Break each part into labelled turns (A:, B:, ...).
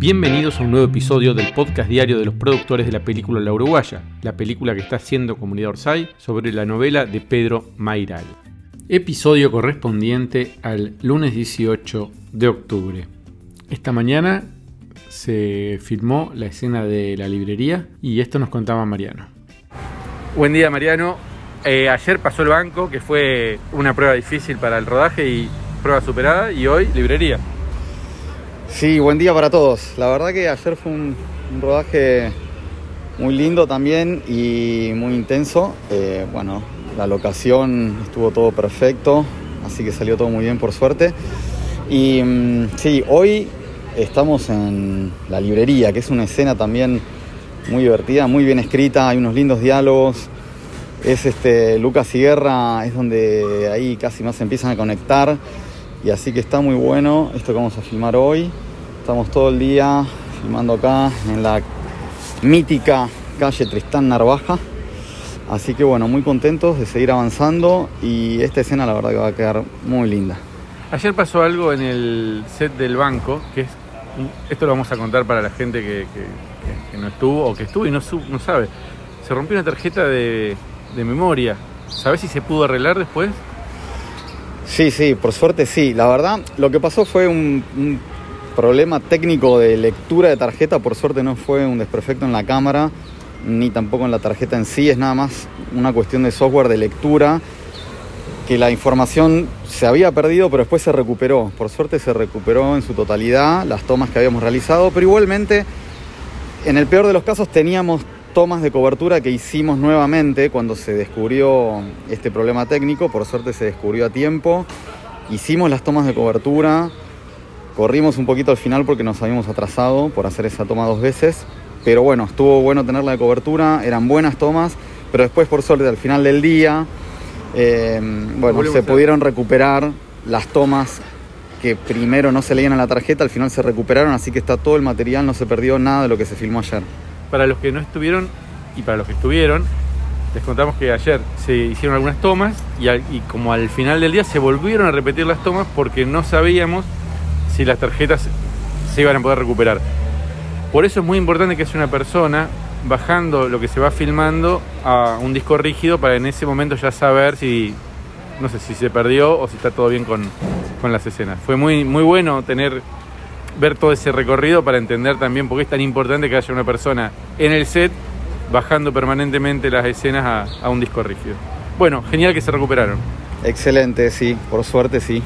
A: Bienvenidos a un nuevo episodio del podcast diario de los productores de la película La Uruguaya, la película que está haciendo Comunidad Orsay sobre la novela de Pedro Mairal. Episodio correspondiente al lunes 18 de octubre. Esta mañana se filmó la escena de la librería y esto nos contaba Mariano. Buen día Mariano. Eh, ayer pasó el banco, que fue una prueba difícil para el rodaje y prueba superada, y hoy librería.
B: Sí, buen día para todos. La verdad que ayer fue un, rodaje muy lindo también y muy intenso. Eh, bueno, la locación estuvo todo perfecto, así que salió todo muy bien por suerte. Y mm, sí, hoy estamos en la librería, que es una escena también muy divertida, muy bien escrita, hay unos lindos diálogos. Es este Lucas Sierra, es donde ahí casi más se empiezan a conectar. Y así que está muy bueno esto que vamos a filmar hoy. Estamos todo el día filmando acá en la mítica calle Tristán Narvaja. Así que bueno, muy contentos de seguir avanzando y esta escena la verdad que va a quedar muy linda.
A: Ayer pasó algo en el set del banco, que es, esto lo vamos a contar para la gente que, no estuvo o que estuvo y no sabe. Se rompió una tarjeta de, de memoria. ¿Sabés si se pudo arreglar después?
B: Sí, sí, por suerte sí. La verdad, lo que pasó fue un, problema técnico de lectura de tarjeta. Por suerte no fue un desperfecto en la cámara, ni tampoco en la tarjeta en sí. Es nada más una cuestión de software de lectura, que la información se había perdido, pero después se recuperó. Por suerte se recuperó en su totalidad las tomas que habíamos realizado, pero igualmente, en el peor de los casos, teníamos tomas de cobertura que hicimos nuevamente cuando se descubrió este problema técnico. Por suerte se descubrió a tiempo. Hicimos las tomas de cobertura. Corrimos un poquito al final porque nos habíamos atrasado por hacer esa toma dos veces. Pero bueno, estuvo bueno tenerla de cobertura. Eran buenas tomas. Pero después, por suerte, al final del día, eh, bueno, se
A: a
B: pudieron recuperar las tomas que primero no se leían en la tarjeta, al final se recuperaron, así que está todo el material, no se perdió nada de lo que se filmó ayer.
A: Para los que no estuvieron y para los que estuvieron, les contamos que ayer se hicieron algunas tomas y, como al final del día se volvieron a repetir las tomas porque no sabíamos si las tarjetas se iban a poder recuperar. Por eso es muy importante que sea una persona bajando lo que se va filmando a un disco rígido para en ese momento ya saber si, no sé, si se perdió o si está todo bien con, con las escenas. Fue muy, muy bueno tener ver todo ese recorrido para entender también por qué es tan importante que haya una persona en el set bajando permanentemente las escenas a, a un disco rígido. Bueno, genial que se recuperaron.
B: Excelente, sí, por suerte sí.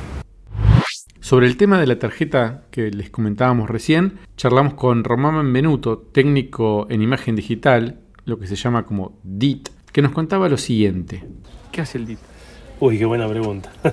A: Sobre el tema de la tarjeta que les comentábamos recién, charlamos con Román Benvenuto, técnico en imagen digital, lo que se llama como DIT, que nos contaba lo siguiente. ¿Qué hace el DIT?
C: Uy, qué buena pregunta.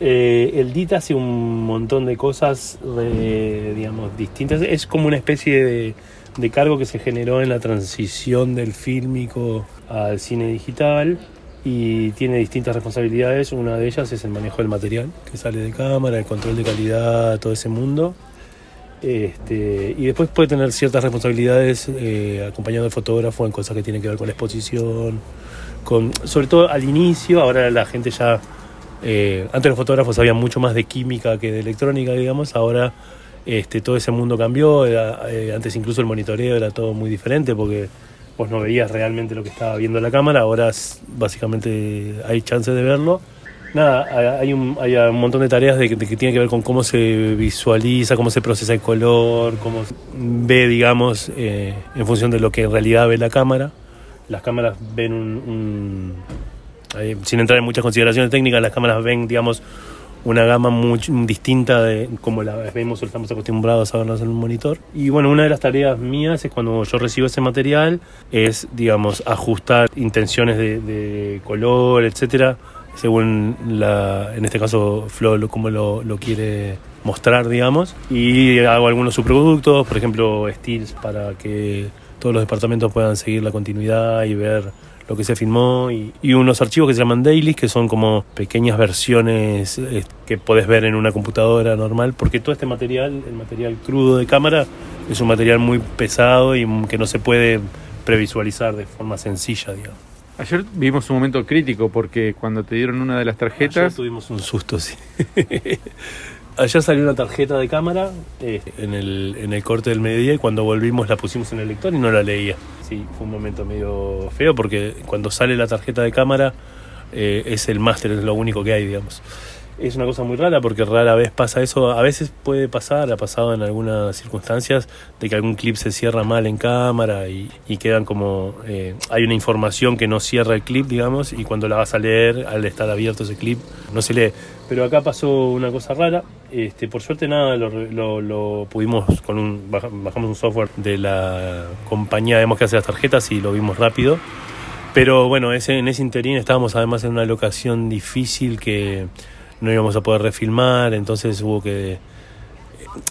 C: Eh, el DIT hace un montón de cosas, digamos, distintas. Es como una especie de, cargo que se generó en la transición del fílmico al cine digital y tiene distintas responsabilidades. Una de ellas es el manejo del material que sale de cámara, el control de calidad, todo ese mundo. Este, y después puede tener ciertas responsabilidades eh, acompañado del fotógrafo en cosas que tienen que ver con la exposición, sobre todo al inicio, ahora la gente ya, eh, antes los fotógrafos sabían mucho más de química que de electrónica, digamos, ahora este, todo ese mundo cambió, eh, antes incluso el monitoreo era todo muy diferente porque vos no veías realmente lo que estaba viendo la cámara, ahora básicamente hay chance de verlo. Nada, hay un, hay un montón de tareas de, de que tiene que ver con cómo se visualiza, cómo se procesa el color, cómo ve, digamos, eh, en función de lo que en realidad ve la cámara. Las cámaras ven un, un- sin entrar en muchas consideraciones técnicas, las cámaras ven, digamos, una gama muy distinta de como la vemos o estamos acostumbrados a verlas en un monitor. Y bueno, una de las tareas mías es cuando yo recibo ese material, es, digamos, ajustar intenciones de, de color, etcétera, según la, en este caso Flo lo, como lo, lo quiere mostrar, digamos. Y hago algunos subproductos, por ejemplo, stills para que todos los departamentos puedan seguir la continuidad y ver lo que se filmó y, y unos archivos que se llaman dailies que son como pequeñas versiones eh, que podés ver en una computadora normal porque todo este material el material crudo de cámara es un material muy pesado y que no se puede previsualizar de forma sencilla digamos.
A: Ayer vivimos un momento crítico porque cuando te dieron una de las
C: Ayer
A: tarjetas,
C: tuvimos un susto sí Ayer salió una tarjeta de cámara eh, en, el, en el corte del mediodía y cuando volvimos la pusimos en el lector y no la leía. Sí, fue un momento medio feo porque cuando sale la tarjeta de cámara eh, es el máster, es lo único que hay, digamos. Es una cosa muy rara porque rara vez pasa eso. A veces puede pasar, ha pasado en algunas circunstancias, de que algún clip se cierra mal en cámara y, y quedan como. Eh, hay una información que no cierra el clip, digamos, y cuando la vas a leer, al estar abierto ese clip, no se lee. Pero acá pasó una cosa rara. Este, por suerte, nada, lo, lo- pudimos con un. baja- Bajamos un software de la compañía digamos, que hace las tarjetas y lo vimos rápido. Pero bueno, ese, en ese interín estábamos además en una locación difícil que no íbamos a poder refilmar, entonces hubo que...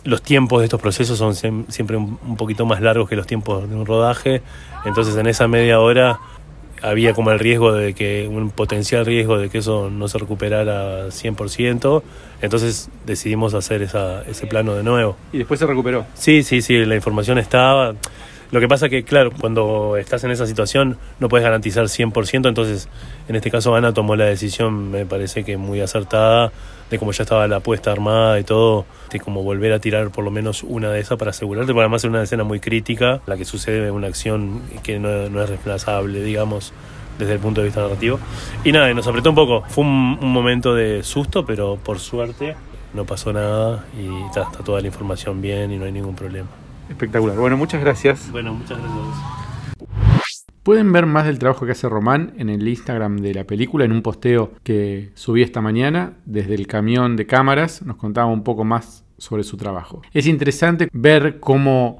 C: Los tiempos de estos procesos son siem- siempre un, un poquito más largos que los tiempos de un rodaje, entonces en esa media hora había como el riesgo de que, un potencial riesgo de que eso no se recuperara 100%, entonces decidimos hacer esa, ese plano de nuevo.
A: Y después se recuperó.
C: Sí, sí, sí, la información estaba. Lo que pasa que, claro, cuando estás en esa situación no puedes garantizar 100%, entonces en este caso Ana tomó la decisión, me parece que muy acertada, de como ya estaba la apuesta armada y todo, de como volver a tirar por lo menos una de esas para asegurarte, porque además es una escena muy crítica, la que sucede una acción que no, es reemplazable, digamos, desde el punto de vista narrativo. Y nada, nos apretó un poco, fue un, un momento de susto, pero por suerte no pasó nada y está toda la información bien y no hay ningún problema.
A: Espectacular. Bueno, muchas gracias.
C: Bueno, muchas gracias.
A: Pueden ver más del trabajo que hace Román en el Instagram de la película, en un posteo que subí esta mañana desde el camión de cámaras. Nos contaba un poco más sobre su trabajo. Es interesante ver cómo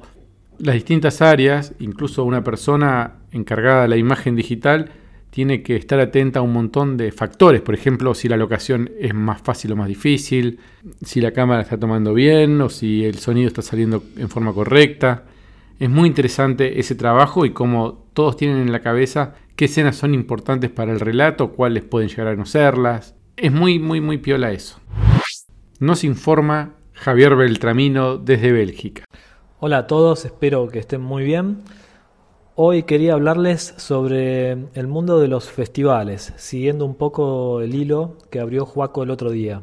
A: las distintas áreas, incluso una persona encargada de la imagen digital, tiene que estar atenta a un montón de factores. Por ejemplo, si la locación es más fácil o más difícil, si la cámara está tomando bien o si el sonido está saliendo en forma correcta. Es muy interesante ese trabajo y cómo todos tienen en la cabeza qué escenas son importantes para el relato, cuáles pueden llegar a no serlas. Es muy, muy, muy piola eso. Nos informa Javier Beltramino desde Bélgica.
D: Hola a todos, espero que estén muy bien. Hoy quería hablarles sobre el mundo de los festivales, siguiendo un poco el hilo que abrió Juaco el otro día.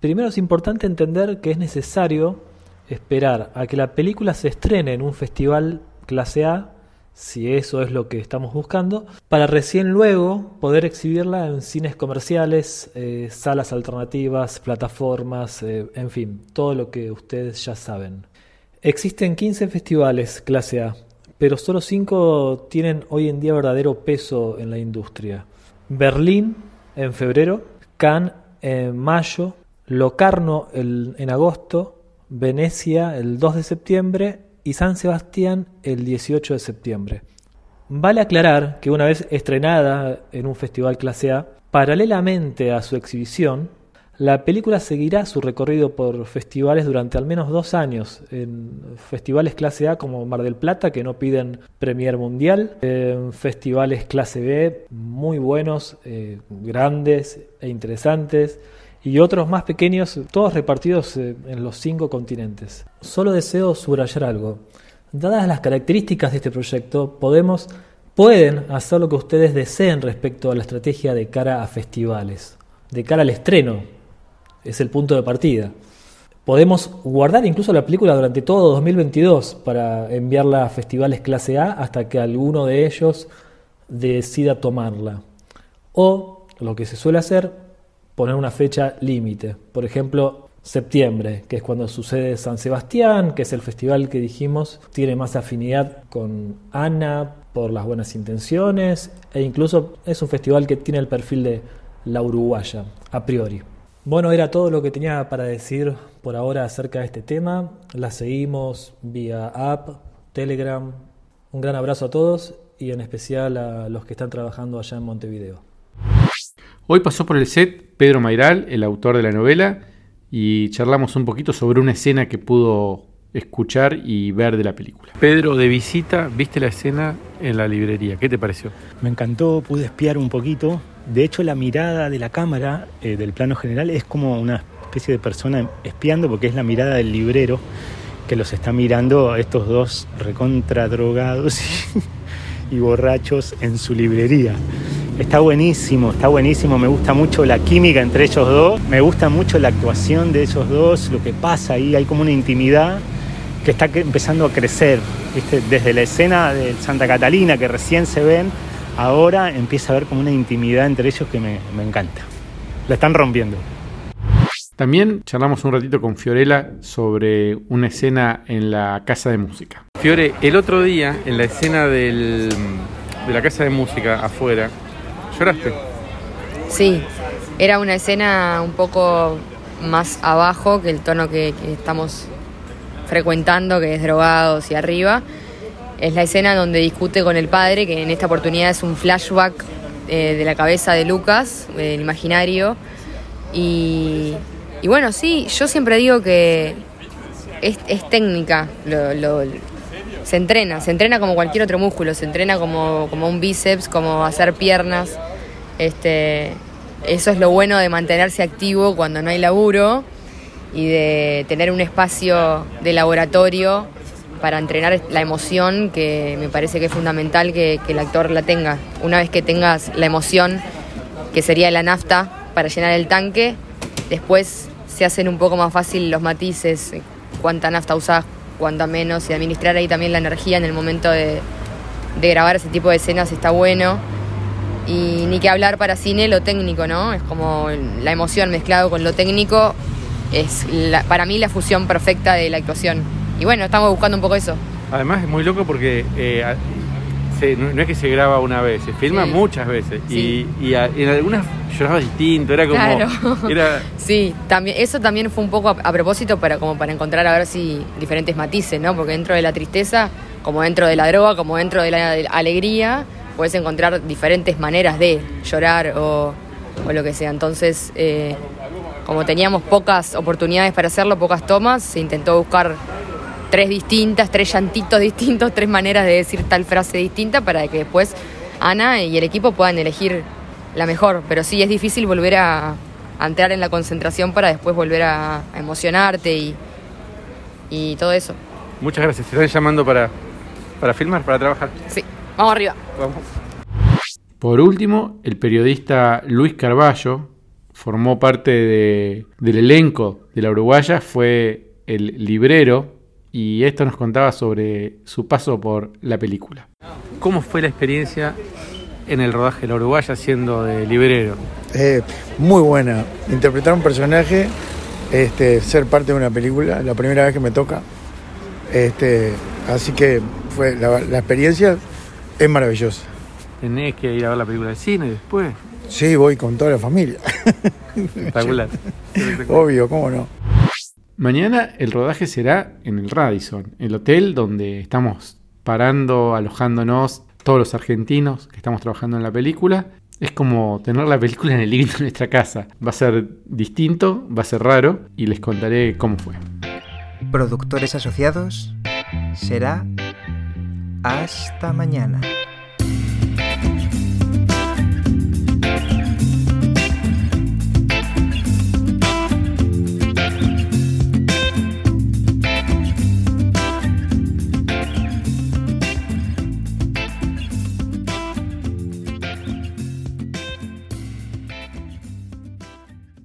D: Primero es importante entender que es necesario esperar a que la película se estrene en un festival clase A, si eso es lo que estamos buscando, para recién luego poder exhibirla en cines comerciales, eh, salas alternativas, plataformas, eh, en fin, todo lo que ustedes ya saben. Existen 15 festivales clase A, pero solo 5 tienen hoy en día verdadero peso en la industria. Berlín en febrero, Cannes en mayo, Locarno el- en agosto, Venecia el 2 de septiembre y San Sebastián el 18 de septiembre. Vale aclarar que una vez estrenada en un festival clase A, paralelamente a su exhibición, la película seguirá su recorrido por festivales durante al menos dos años, en festivales clase A como Mar del Plata, que no piden Premier Mundial, en festivales clase B, muy buenos, eh, grandes e interesantes, y otros más pequeños, todos repartidos eh, en los cinco continentes. Solo deseo subrayar algo. Dadas las características de este proyecto, podemos, pueden hacer lo que ustedes deseen respecto a la estrategia de cara a festivales, de cara al estreno. Es el punto de partida. Podemos guardar incluso la película durante todo 2022 para enviarla a festivales clase A hasta que alguno de ellos decida tomarla. O lo que se suele hacer, poner una fecha límite. Por ejemplo, septiembre, que es cuando sucede San Sebastián, que es el festival que dijimos tiene más afinidad con Ana por las buenas intenciones e incluso es un festival que tiene el perfil de la uruguaya, a priori. Bueno, era todo lo que tenía para decir por ahora acerca de este tema. La seguimos vía app, Telegram. Un gran abrazo a todos y en especial a los que están trabajando allá en Montevideo.
A: Hoy pasó por el set Pedro Mairal, el autor de la novela, y charlamos un poquito sobre una escena que pudo escuchar y ver de la película. Pedro, de visita, viste la escena en la librería. ¿Qué te pareció?
E: Me encantó, pude espiar un poquito. De hecho, la mirada de la cámara eh, del plano general es como una especie de persona espiando porque es la mirada del librero que los está mirando estos dos recontra drogados y, y borrachos en su librería. Está buenísimo, está buenísimo, me gusta mucho la química entre ellos dos, me gusta mucho la actuación de ellos dos, lo que pasa ahí, hay como una intimidad que está empezando a crecer, desde la escena de Santa Catalina que recién se ven, ahora empieza a haber como una intimidad entre ellos que me, me encanta. La están rompiendo.
A: También charlamos un ratito con Fiorella sobre una escena en la casa de música. Fiore, el otro día, en la escena del, de la casa de música afuera, ¿lloraste?
F: Sí, era una escena un poco más abajo que el tono que, que estamos frecuentando, que es drogados y arriba. Es la escena donde discute con el padre, que en esta oportunidad es un flashback eh, de la cabeza de Lucas, el imaginario. Y, bueno, sí, yo siempre digo que es, es técnica, lo, lo- se entrena, se entrena como cualquier otro músculo, se entrena como, como un bíceps, como hacer piernas. Este, eso es lo bueno de mantenerse activo cuando no hay laburo y de tener un espacio de laboratorio para entrenar la emoción, que me parece que es fundamental que, el actor la tenga. Una vez que tengas la emoción, que sería la nafta para llenar el tanque, después se hacen un poco más fácil los matices, cuánta nafta usás, cuánta menos, y administrar ahí también la energía en el momento de, grabar ese tipo de escenas está bueno. Y ni que hablar para cine lo técnico, ¿no? Es como la emoción mezclado con lo técnico, es para mí la fusión perfecta de la actuación. Y bueno, estamos buscando un poco eso.
A: Además es muy loco porque eh, se- no, no es que se graba una vez, se filma
F: Sí.
A: muchas veces.
F: Sí.
A: Y, y a- en algunas lloraba distinto, era como...
F: Claro.
A: Era,
F: Sí, también, eso también fue un poco a, a propósito para, como para encontrar a ver si diferentes matices, ¿no? Porque dentro de la tristeza, como dentro de la droga, como dentro de la de la alegría, puedes encontrar diferentes maneras de llorar o, o lo que sea. Entonces, eh, como teníamos pocas oportunidades para hacerlo, pocas tomas, se intentó buscar tres distintas, tres llantitos distintos, tres maneras de decir tal frase distinta para que después Ana y el equipo puedan elegir la mejor. Pero sí, es difícil volver a, a entrar en la concentración para después volver a, a emocionarte y, y todo eso.
A: muchas gracias, te están llamando para, para filmar, para trabajar.
F: Sí, vamos arriba.
A: Vamos. Por último, el periodista Luis Carballo formó parte de- del elenco de la Uruguaya, fue el librero y esto nos contaba sobre su paso por la película. ¿Cómo fue la experiencia en el rodaje de la Uruguaya siendo de librero?
G: Eh, muy buena. Interpretar un personaje, este, ser parte de una película, la primera vez que me toca. Este, así que fue la, la experiencia es maravillosa.
A: Tenés que ir a ver la película de cine después.
G: Sí, voy con toda la familia.
A: Espectacular.
G: Obvio, cómo no.
A: Mañana el rodaje será en el Radisson, el hotel donde estamos parando, alojándonos todos los argentinos que estamos trabajando en la película. Es como tener la película en el living de nuestra casa. Va a ser distinto, va a ser raro y les contaré cómo fue.
H: Productores asociados será hasta mañana.